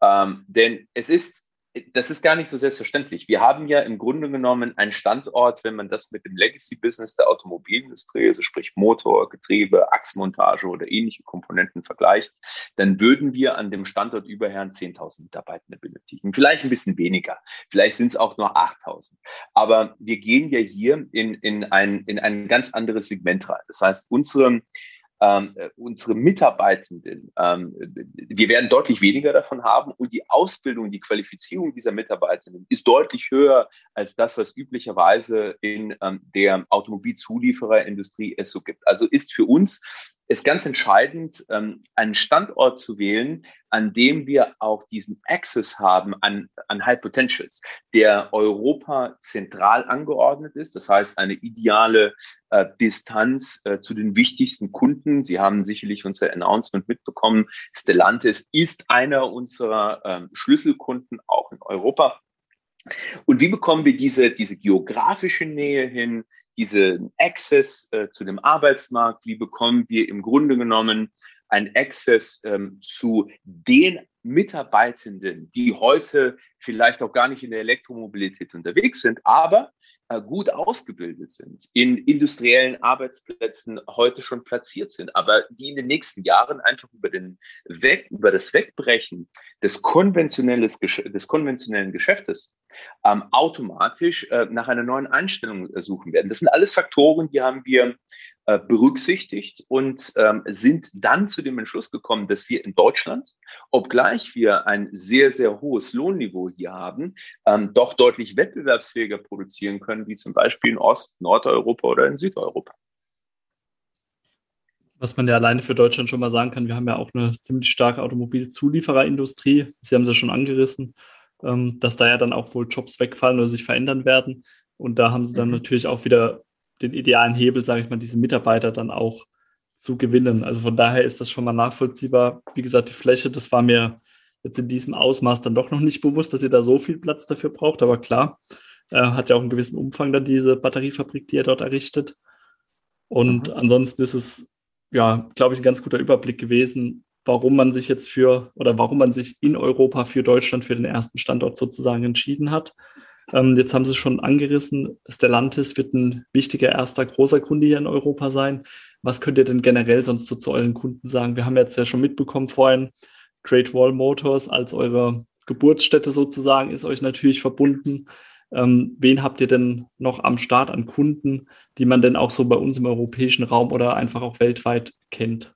Ähm, denn es ist das ist gar nicht so selbstverständlich. Wir haben ja im Grunde genommen einen Standort, wenn man das mit dem Legacy-Business der Automobilindustrie, also sprich Motor, Getriebe, Achsmontage oder ähnliche Komponenten vergleicht, dann würden wir an dem Standort über Herrn 10.000 Mitarbeitende benötigen. Vielleicht ein bisschen weniger. Vielleicht sind es auch nur 8.000. Aber wir gehen ja hier in, in, ein, in ein ganz anderes Segment rein. Das heißt, unsere ähm, äh, unsere Mitarbeitenden, ähm, wir werden deutlich weniger davon haben und die Ausbildung, die Qualifizierung dieser Mitarbeitenden ist deutlich höher als das, was üblicherweise in ähm, der Automobilzuliefererindustrie es so gibt. Also ist für uns ist ganz entscheidend, ähm, einen Standort zu wählen, an dem wir auch diesen Access haben an, an High Potentials, der Europa zentral angeordnet ist. Das heißt, eine ideale äh, Distanz äh, zu den wichtigsten Kunden. Sie haben sicherlich unser Announcement mitbekommen. Stellantis ist einer unserer ähm, Schlüsselkunden auch in Europa. Und wie bekommen wir diese, diese geografische Nähe hin, diesen Access äh, zu dem Arbeitsmarkt? Wie bekommen wir im Grunde genommen ein Access ähm, zu den Mitarbeitenden, die heute vielleicht auch gar nicht in der Elektromobilität unterwegs sind, aber äh, gut ausgebildet sind, in industriellen Arbeitsplätzen heute schon platziert sind, aber die in den nächsten Jahren einfach über, den Weg, über das Wegbrechen des, konventionelles, des konventionellen Geschäftes ähm, automatisch äh, nach einer neuen Einstellung äh, suchen werden. Das sind alles Faktoren, die haben wir äh, berücksichtigt und ähm, sind dann zu dem Entschluss gekommen, dass wir in Deutschland, obgleich wir ein sehr, sehr hohes Lohnniveau hier haben, ähm, doch deutlich wettbewerbsfähiger produzieren können, wie zum Beispiel in Ost-, Nordeuropa oder in Südeuropa. Was man ja alleine für Deutschland schon mal sagen kann, wir haben ja auch eine ziemlich starke Automobilzuliefererindustrie. Sie haben es ja schon angerissen dass da ja dann auch wohl Jobs wegfallen oder sich verändern werden. Und da haben sie dann mhm. natürlich auch wieder den idealen Hebel, sage ich mal, diese Mitarbeiter dann auch zu gewinnen. Also von daher ist das schon mal nachvollziehbar. Wie gesagt, die Fläche, das war mir jetzt in diesem Ausmaß dann doch noch nicht bewusst, dass ihr da so viel Platz dafür braucht. Aber klar, äh, hat ja auch einen gewissen Umfang dann diese Batteriefabrik, die ihr dort errichtet. Und mhm. ansonsten ist es, ja, glaube ich, ein ganz guter Überblick gewesen, warum man sich jetzt für oder warum man sich in Europa für Deutschland für den ersten Standort sozusagen entschieden hat. Ähm, jetzt haben Sie es schon angerissen. Stellantis wird ein wichtiger erster großer Kunde hier in Europa sein. Was könnt ihr denn generell sonst so zu euren Kunden sagen? Wir haben jetzt ja schon mitbekommen vorhin, Great Wall Motors als eure Geburtsstätte sozusagen ist euch natürlich verbunden. Ähm, wen habt ihr denn noch am Start an Kunden, die man denn auch so bei uns im europäischen Raum oder einfach auch weltweit kennt?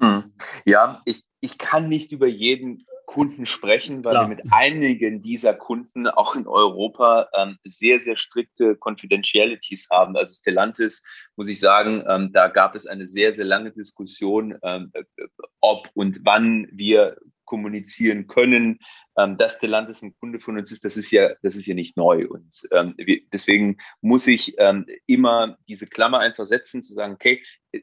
Hm. Ja, ich, ich kann nicht über jeden Kunden sprechen, weil Klar. wir mit einigen dieser Kunden auch in Europa ähm, sehr, sehr strikte Confidentialities haben. Also Stellantis, muss ich sagen, ähm, da gab es eine sehr, sehr lange Diskussion, ähm, ob und wann wir kommunizieren können. Ähm, dass Stellantis ein Kunde von uns ist, das ist ja, das ist ja nicht neu. Und ähm, wir, deswegen muss ich ähm, immer diese Klammer einfach setzen, zu sagen, okay,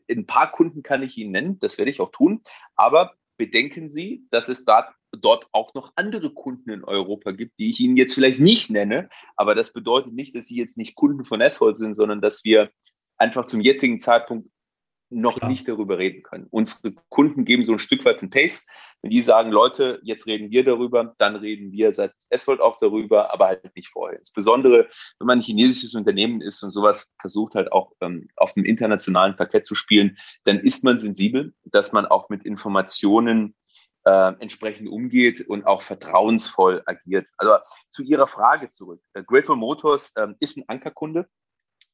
ein paar Kunden kann ich Ihnen nennen, das werde ich auch tun, aber bedenken Sie, dass es da, dort auch noch andere Kunden in Europa gibt, die ich Ihnen jetzt vielleicht nicht nenne, aber das bedeutet nicht, dass Sie jetzt nicht Kunden von Eshold sind, sondern dass wir einfach zum jetzigen Zeitpunkt noch Klar. nicht darüber reden können. Unsere Kunden geben so ein Stück weit einen Pace. Wenn die sagen, Leute, jetzt reden wir darüber, dann reden wir seit Eswold auch darüber, aber halt nicht vorher. Insbesondere, wenn man ein chinesisches Unternehmen ist und sowas versucht halt auch ähm, auf dem internationalen Parkett zu spielen, dann ist man sensibel, dass man auch mit Informationen äh, entsprechend umgeht und auch vertrauensvoll agiert. Also zu Ihrer Frage zurück. Äh, Grateful Motors äh, ist ein Ankerkunde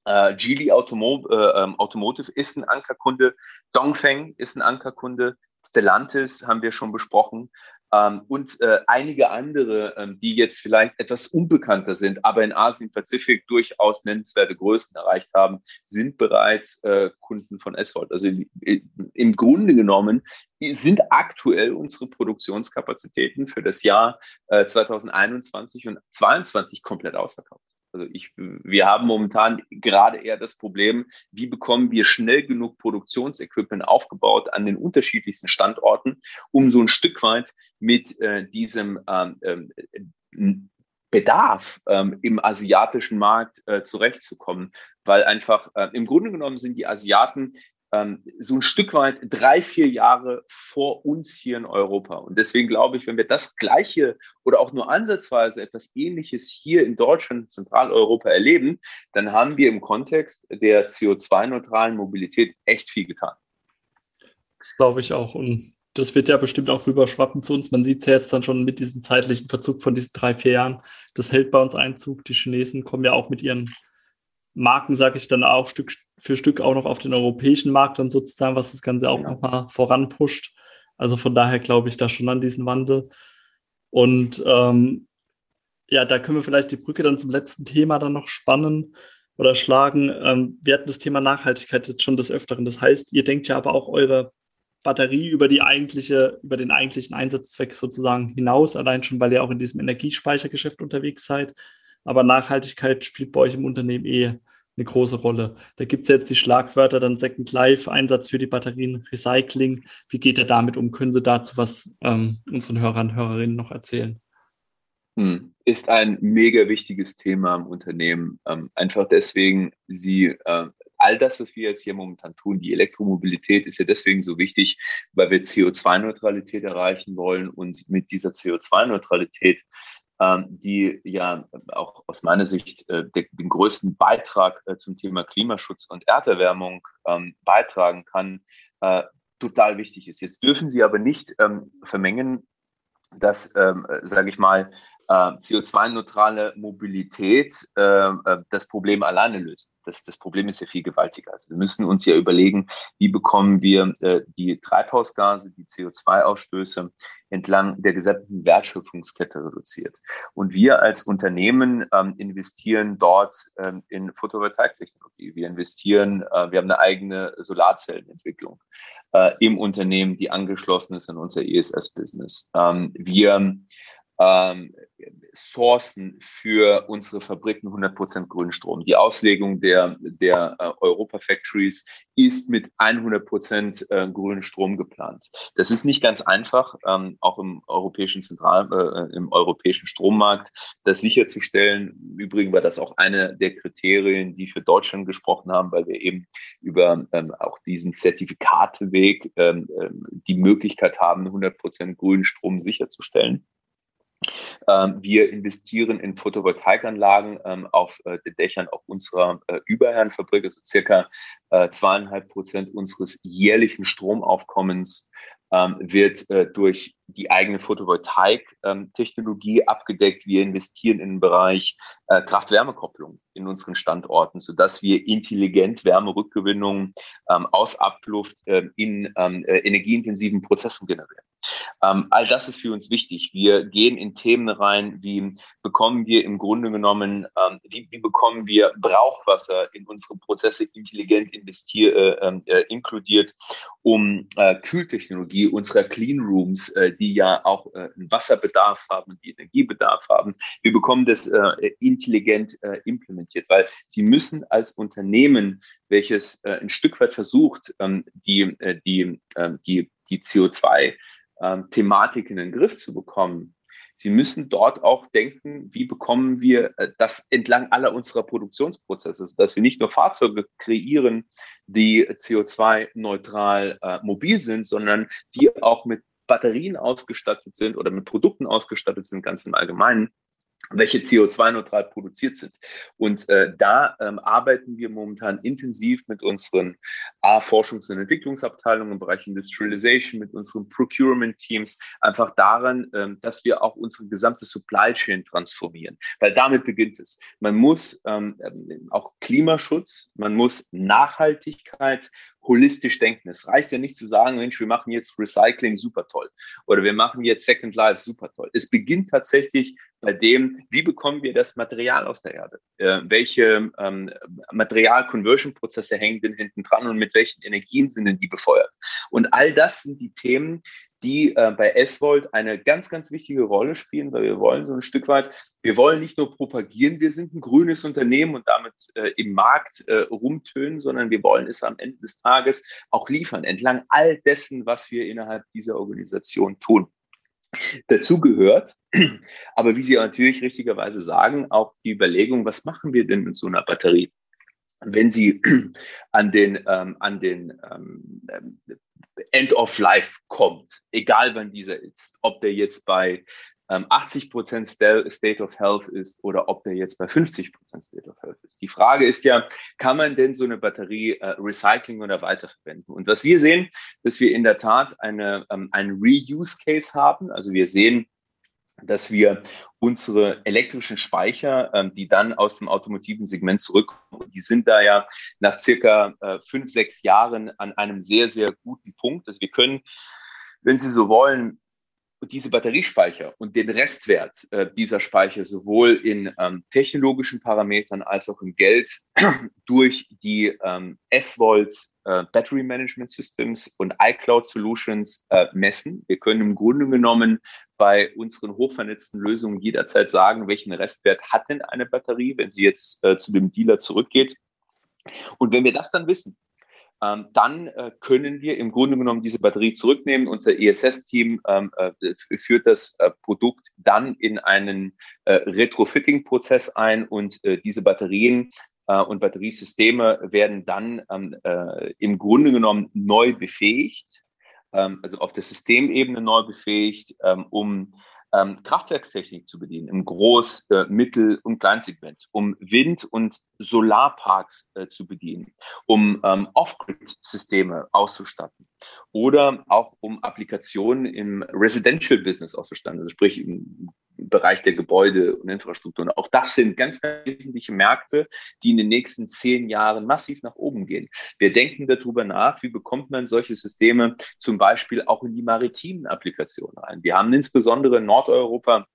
äh, Geely Automo äh, ähm, Automotive ist ein Ankerkunde, Dongfeng ist ein Ankerkunde, Stellantis haben wir schon besprochen ähm, und äh, einige andere, ähm, die jetzt vielleicht etwas unbekannter sind, aber in Asien-Pazifik durchaus nennenswerte Größen erreicht haben, sind bereits äh, Kunden von Eswold. Also im Grunde genommen sind aktuell unsere Produktionskapazitäten für das Jahr äh, 2021 und 2022 komplett ausverkauft. Also ich, wir haben momentan gerade eher das Problem, wie bekommen wir schnell genug Produktionsequipment aufgebaut an den unterschiedlichsten Standorten, um so ein Stück weit mit äh, diesem ähm, ähm, Bedarf ähm, im asiatischen Markt äh, zurechtzukommen, weil einfach äh, im Grunde genommen sind die Asiaten ähm, so ein Stück weit drei, vier Jahre vor uns hier in Europa. Und deswegen glaube ich, wenn wir das Gleiche oder auch nur ansatzweise etwas Ähnliches hier in Deutschland, Zentraleuropa erleben, dann haben wir im Kontext der CO2-neutralen Mobilität echt viel getan. Das glaube ich auch. Und das wird ja bestimmt auch rüberschwappen zu uns. Man sieht es ja jetzt dann schon mit diesem zeitlichen Verzug von diesen drei, vier Jahren. Das hält bei uns Einzug. Die Chinesen kommen ja auch mit ihren Marken, sage ich dann auch Stück für Stück auch noch auf den europäischen Markt dann sozusagen, was das Ganze auch genau. nochmal voranpusht. Also von daher glaube ich da schon an diesen Wandel. Und ähm, ja, da können wir vielleicht die Brücke dann zum letzten Thema dann noch spannen oder schlagen. Ähm, wir hatten das Thema Nachhaltigkeit jetzt schon des Öfteren. Das heißt, ihr denkt ja aber auch eure Batterie über die eigentliche, über den eigentlichen Einsatzzweck sozusagen hinaus, allein schon, weil ihr auch in diesem Energiespeichergeschäft unterwegs seid. Aber Nachhaltigkeit spielt bei euch im Unternehmen eh eine große Rolle. Da gibt es jetzt die Schlagwörter dann Second Life, Einsatz für die Batterien, Recycling. Wie geht ihr damit um? Können Sie dazu was ähm, unseren Hörern und Hörerinnen noch erzählen? Hm. Ist ein mega wichtiges Thema im Unternehmen. Ähm, einfach deswegen, Sie äh, all das, was wir jetzt hier momentan tun, die Elektromobilität ist ja deswegen so wichtig, weil wir CO2-Neutralität erreichen wollen und mit dieser CO2-Neutralität ähm, die ja auch aus meiner Sicht äh, den größten Beitrag äh, zum Thema Klimaschutz und Erderwärmung ähm, beitragen kann, äh, total wichtig ist. Jetzt dürfen Sie aber nicht ähm, vermengen, dass, sage ich mal, CO2-neutrale Mobilität äh, äh, das Problem alleine löst. Das, das Problem ist ja viel gewaltiger. Also wir müssen uns ja überlegen, wie bekommen wir äh, die Treibhausgase, die CO2-Ausstöße entlang der gesamten Wertschöpfungskette reduziert. Und wir als Unternehmen ähm, investieren dort ähm, in Photovoltaiktechnologie. Wir investieren, äh, wir haben eine eigene Solarzellenentwicklung äh, im Unternehmen, die angeschlossen ist an unser ESS-Business. Ähm, wir ähm, sourcen für unsere Fabriken 100% grünen Strom. Die Auslegung der, der äh, Europa Factories ist mit 100% äh, grünen Strom geplant. Das ist nicht ganz einfach, ähm, auch im europäischen Zentral, äh, im europäischen Strommarkt, das sicherzustellen. Übrigens war das auch eine der Kriterien, die für Deutschland gesprochen haben, weil wir eben über ähm, auch diesen Zertifikateweg ähm, ähm die Möglichkeit haben, 100% grünen Strom sicherzustellen. Ähm, wir investieren in Photovoltaikanlagen ähm, auf äh, den Dächern auch unserer äh, Überherrenfabrik. Also circa äh, zweieinhalb Prozent unseres jährlichen Stromaufkommens ähm, wird durch die eigene Photovoltaik-Technologie abgedeckt. Wir investieren in den Bereich Kraft-Wärme-Kopplung in unseren Standorten, sodass wir intelligent Wärmerückgewinnung aus Abluft in energieintensiven Prozessen generieren. Ähm, all das ist für uns wichtig. Wir gehen in Themen rein, wie bekommen wir im Grunde genommen, ähm, wie, wie, bekommen wir Brauchwasser in unsere Prozesse intelligent investier, äh, ähm, äh, inkludiert, um äh, Kühltechnologie unserer Clean Rooms, äh, die ja auch äh, einen Wasserbedarf haben, die Energiebedarf haben, wir bekommen das äh, intelligent implementiert, weil sie müssen als Unternehmen, welches ein Stück weit versucht, ähm, die, die, ähm, die, die CO2 ähm, Thematik in den Griff zu bekommen. Sie müssen dort auch denken, wie bekommen wir äh, das entlang aller unserer Produktionsprozesse, sodass wir nicht nur Fahrzeuge kreieren, die CO2-neutral äh, mobil sind, sondern die auch mit Batterien ausgestattet sind oder mit Produkten ausgestattet sind, ganz im Allgemeinen, welche CO2-neutral produziert sind. Und äh, da ähm, arbeiten wir momentan intensiv mit unseren A, Forschungs- und Entwicklungsabteilungen im Bereich Industrialization, mit unseren Procurement-Teams, einfach daran, ähm, dass wir auch unsere gesamte Supply Chain transformieren. Weil damit beginnt es. Man muss ähm, auch Klimaschutz, man muss Nachhaltigkeit holistisch denken. Es reicht ja nicht zu sagen, Mensch, wir machen jetzt Recycling super toll oder wir machen jetzt Second Life super toll. Es beginnt tatsächlich bei dem, wie bekommen wir das Material aus der Erde? Äh, welche ähm, Material-Conversion-Prozesse hängen denn hinten dran und mit welchen Energien sind denn die befeuert? Und all das sind die Themen, die äh, bei S-Volt eine ganz, ganz wichtige Rolle spielen, weil wir wollen so ein Stück weit, wir wollen nicht nur propagieren, wir sind ein grünes Unternehmen und damit äh, im Markt äh, rumtönen, sondern wir wollen es am Ende des Tages auch liefern, entlang all dessen, was wir innerhalb dieser Organisation tun. Dazu gehört, aber wie Sie natürlich richtigerweise sagen, auch die Überlegung, was machen wir denn mit so einer Batterie? wenn sie an den, ähm, an den ähm, End of Life kommt, egal wann dieser ist, ob der jetzt bei ähm, 80 Prozent State of Health ist oder ob der jetzt bei 50 Prozent State of Health ist. Die Frage ist ja, kann man denn so eine Batterie äh, recycling oder weiterverwenden? Und was wir sehen, dass wir in der Tat eine, ähm, einen Reuse-Case haben. Also wir sehen, dass wir unsere elektrischen Speicher, ähm, die dann aus dem automotiven Segment zurückkommen, die sind da ja nach circa äh, fünf, sechs Jahren an einem sehr, sehr guten Punkt. dass wir können, wenn Sie so wollen, diese Batteriespeicher und den Restwert äh, dieser Speicher sowohl in ähm, technologischen Parametern als auch im Geld durch die ähm, S-Volt äh, Battery Management Systems und iCloud Solutions äh, messen. Wir können im Grunde genommen bei unseren hochvernetzten Lösungen jederzeit sagen, welchen Restwert hat denn eine Batterie, wenn sie jetzt äh, zu dem Dealer zurückgeht. Und wenn wir das dann wissen, ähm, dann äh, können wir im Grunde genommen diese Batterie zurücknehmen. Unser ESS-Team ähm, äh, führt das äh, Produkt dann in einen Retrofitting-Prozess ein und diese Batterien und Batteriesysteme werden dann ähm, im Grunde genommen neu befähigt, ähm, also auf der Systemebene neu befähigt, ähm, um ähm, Kraftwerkstechnik zu bedienen im Groß-, äh, Mittel- und Kleinsegment, um Wind- und Solarparks äh, zu bedienen, um ähm, Off-Grid-Systeme auszustatten oder auch um Applikationen im Residential-Business auszustatten, also sprich im Bereich der Gebäude und Infrastruktur. Und auch das sind ganz, ganz wesentliche Märkte, die in den nächsten zehn Jahren massiv nach oben gehen. Wir denken darüber nach, wie bekommt man solche Systeme zum Beispiel auch in die maritimen Applikationen rein. Wir haben insbesondere in Nordeuropa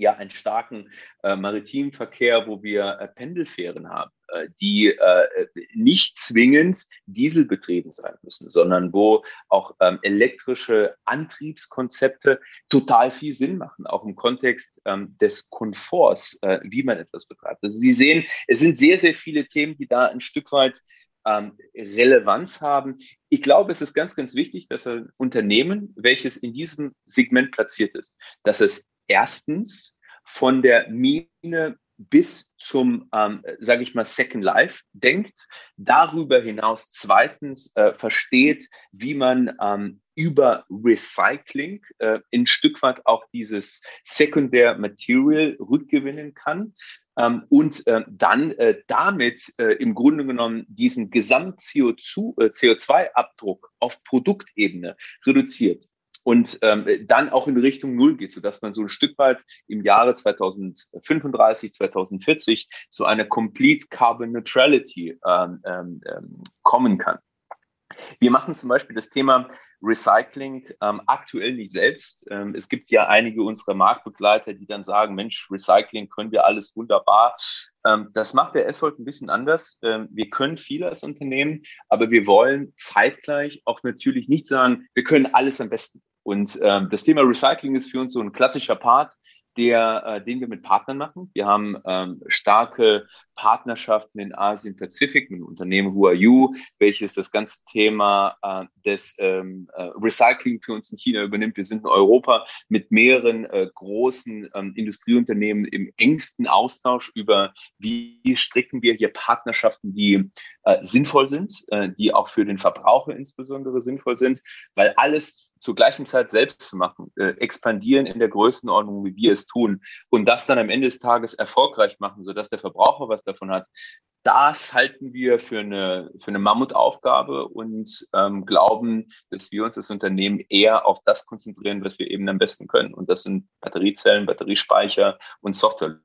ja einen starken äh, maritimen Verkehr, wo wir äh, Pendelfähren haben, äh, die äh, nicht zwingend dieselbetrieben sein müssen, sondern wo auch ähm, elektrische Antriebskonzepte total viel Sinn machen, auch im Kontext ähm, des Komforts, äh, wie man etwas betreibt. Also Sie sehen, es sind sehr, sehr viele Themen, die da ein Stück weit ähm, Relevanz haben. Ich glaube, es ist ganz, ganz wichtig, dass ein Unternehmen, welches in diesem Segment platziert ist, dass es erstens von der Mine bis zum, ähm, sage ich mal, Second Life denkt, darüber hinaus zweitens äh, versteht, wie man ähm, über Recycling äh, ein Stück weit auch dieses Secondary Material rückgewinnen kann ähm, und äh, dann äh, damit äh, im Grunde genommen diesen Gesamt-CO2-Abdruck äh, auf Produktebene reduziert und ähm, dann auch in Richtung Null geht, sodass man so ein Stück weit im Jahre 2035, 2040 zu einer Complete Carbon Neutrality ähm, ähm, ähm, kommen kann. Wir machen zum Beispiel das Thema Recycling ähm, aktuell nicht selbst. Ähm, es gibt ja einige unserer Marktbegleiter, die dann sagen, Mensch, Recycling können wir alles wunderbar. Ähm, das macht der S-Holt ein bisschen anders. Ähm, wir können viel als Unternehmen, aber wir wollen zeitgleich auch natürlich nicht sagen, wir können alles am besten. Und ähm, das Thema Recycling ist für uns so ein klassischer Part, der, äh, den wir mit Partnern machen. Wir haben ähm, starke Partnerschaften in Asien-Pazifik mit dem Unternehmen Huayu, welches das ganze Thema äh, des ähm, äh, Recycling für uns in China übernimmt. Wir sind in Europa mit mehreren äh, großen ähm, Industrieunternehmen im engsten Austausch über, wie stricken wir hier Partnerschaften, die äh, sinnvoll sind, äh, die auch für den Verbraucher insbesondere sinnvoll sind, weil alles zur gleichen Zeit selbst zu machen, äh, expandieren in der Größenordnung, wie wir es tun und das dann am Ende des Tages erfolgreich machen, sodass der Verbraucher was davon hat. Das halten wir für eine, für eine Mammutaufgabe und ähm, glauben, dass wir uns als Unternehmen eher auf das konzentrieren, was wir eben am besten können. Und das sind Batteriezellen, Batteriespeicher und Software.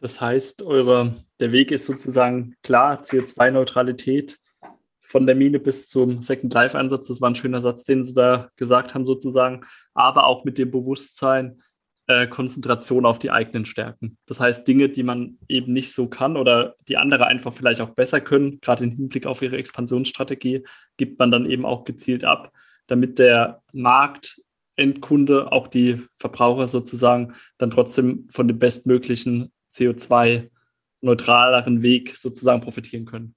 Das heißt, eure, der Weg ist sozusagen klar, CO2-Neutralität von der Mine bis zum Second Life-Einsatz. Das war ein schöner Satz, den Sie da gesagt haben, sozusagen. Aber auch mit dem Bewusstsein, äh, Konzentration auf die eigenen Stärken. Das heißt, Dinge, die man eben nicht so kann oder die andere einfach vielleicht auch besser können, gerade im Hinblick auf ihre Expansionsstrategie, gibt man dann eben auch gezielt ab, damit der Markt, Endkunde, auch die Verbraucher sozusagen, dann trotzdem von dem bestmöglichen CO2-neutraleren Weg sozusagen profitieren können.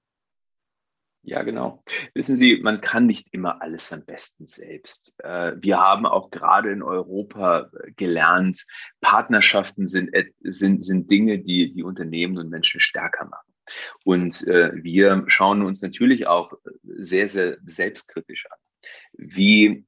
Ja, genau. Wissen Sie, man kann nicht immer alles am besten selbst. Äh, wir haben auch gerade in Europa äh, gelernt, Partnerschaften sind, sind, sind Dinge, die die Unternehmen und Menschen stärker machen. Und äh, wir schauen uns natürlich auch sehr, sehr selbstkritisch an. Wie,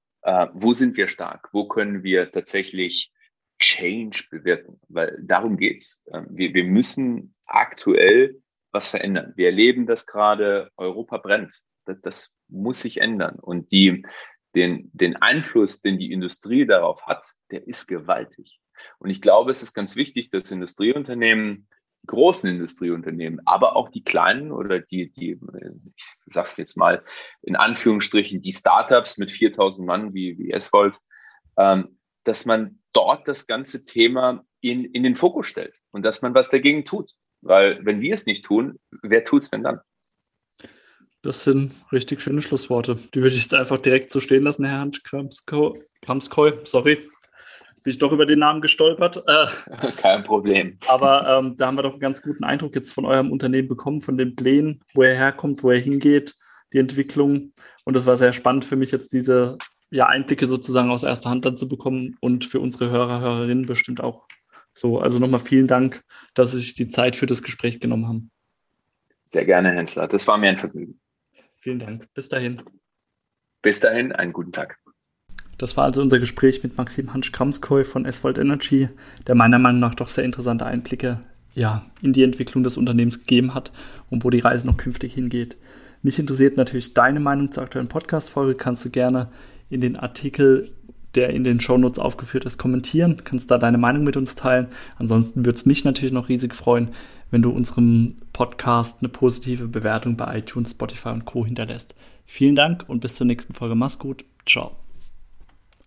wo sind wir stark? Wo können wir tatsächlich Change bewirken? Weil darum geht's. Ähm, wir, wir müssen aktuell was verändern. Wir erleben das gerade, Europa brennt. Das, das muss sich ändern. Und die, den, den Einfluss, den die Industrie darauf hat, der ist gewaltig. Und ich glaube, es ist ganz wichtig, dass Industrieunternehmen, großen Industrieunternehmen, aber auch die kleinen oder die, die, ich sag's jetzt mal in Anführungsstrichen, die Startups mit 4000 Mann wie, wie Eswold, ähm, dass man dort das ganze Thema in, in den Fokus stellt und dass man was dagegen tut. Weil wenn wir es nicht tun, wer tut's denn dann? Das sind richtig schöne Schlussworte. Die würde ich jetzt einfach direkt so stehen lassen, Herr Hans Kramskoy. Sorry, jetzt bin ich doch über den Namen gestolpert. Äh, Kein Problem. Aber ähm, da haben wir doch einen ganz guten Eindruck jetzt von eurem Unternehmen bekommen, von den Plänen, wo er herkommt, wo er hingeht, die Entwicklung. Und es war sehr spannend für mich jetzt diese ja, Einblicke sozusagen aus erster Hand dann zu bekommen und für unsere Hörer, Hörerinnen bestimmt auch so. Also nochmal vielen Dank, dass Sie sich die Zeit für das Gespräch genommen haben. Sehr gerne, Hensler. Das war mir ein Vergnügen. Vielen Dank. Bis dahin. Bis dahin, einen guten Tag. Das war also unser Gespräch mit Maxim Hansch-Kramskoy von Eswold Energy, der meiner Meinung nach doch sehr interessante Einblicke ja, in die Entwicklung des Unternehmens gegeben hat und wo die Reise noch künftig hingeht. Mich interessiert natürlich deine Meinung zur aktuellen Podcast-Folge. Kannst du gerne in den Artikel, der in den Shownotes aufgeführt ist, kommentieren. Kannst da deine Meinung mit uns teilen. Ansonsten würde es mich natürlich noch riesig freuen, wenn du unserem Podcast eine positive Bewertung bei iTunes, Spotify und Co. hinterlässt. Vielen Dank und bis zur nächsten Folge. Mach's gut. Ciao.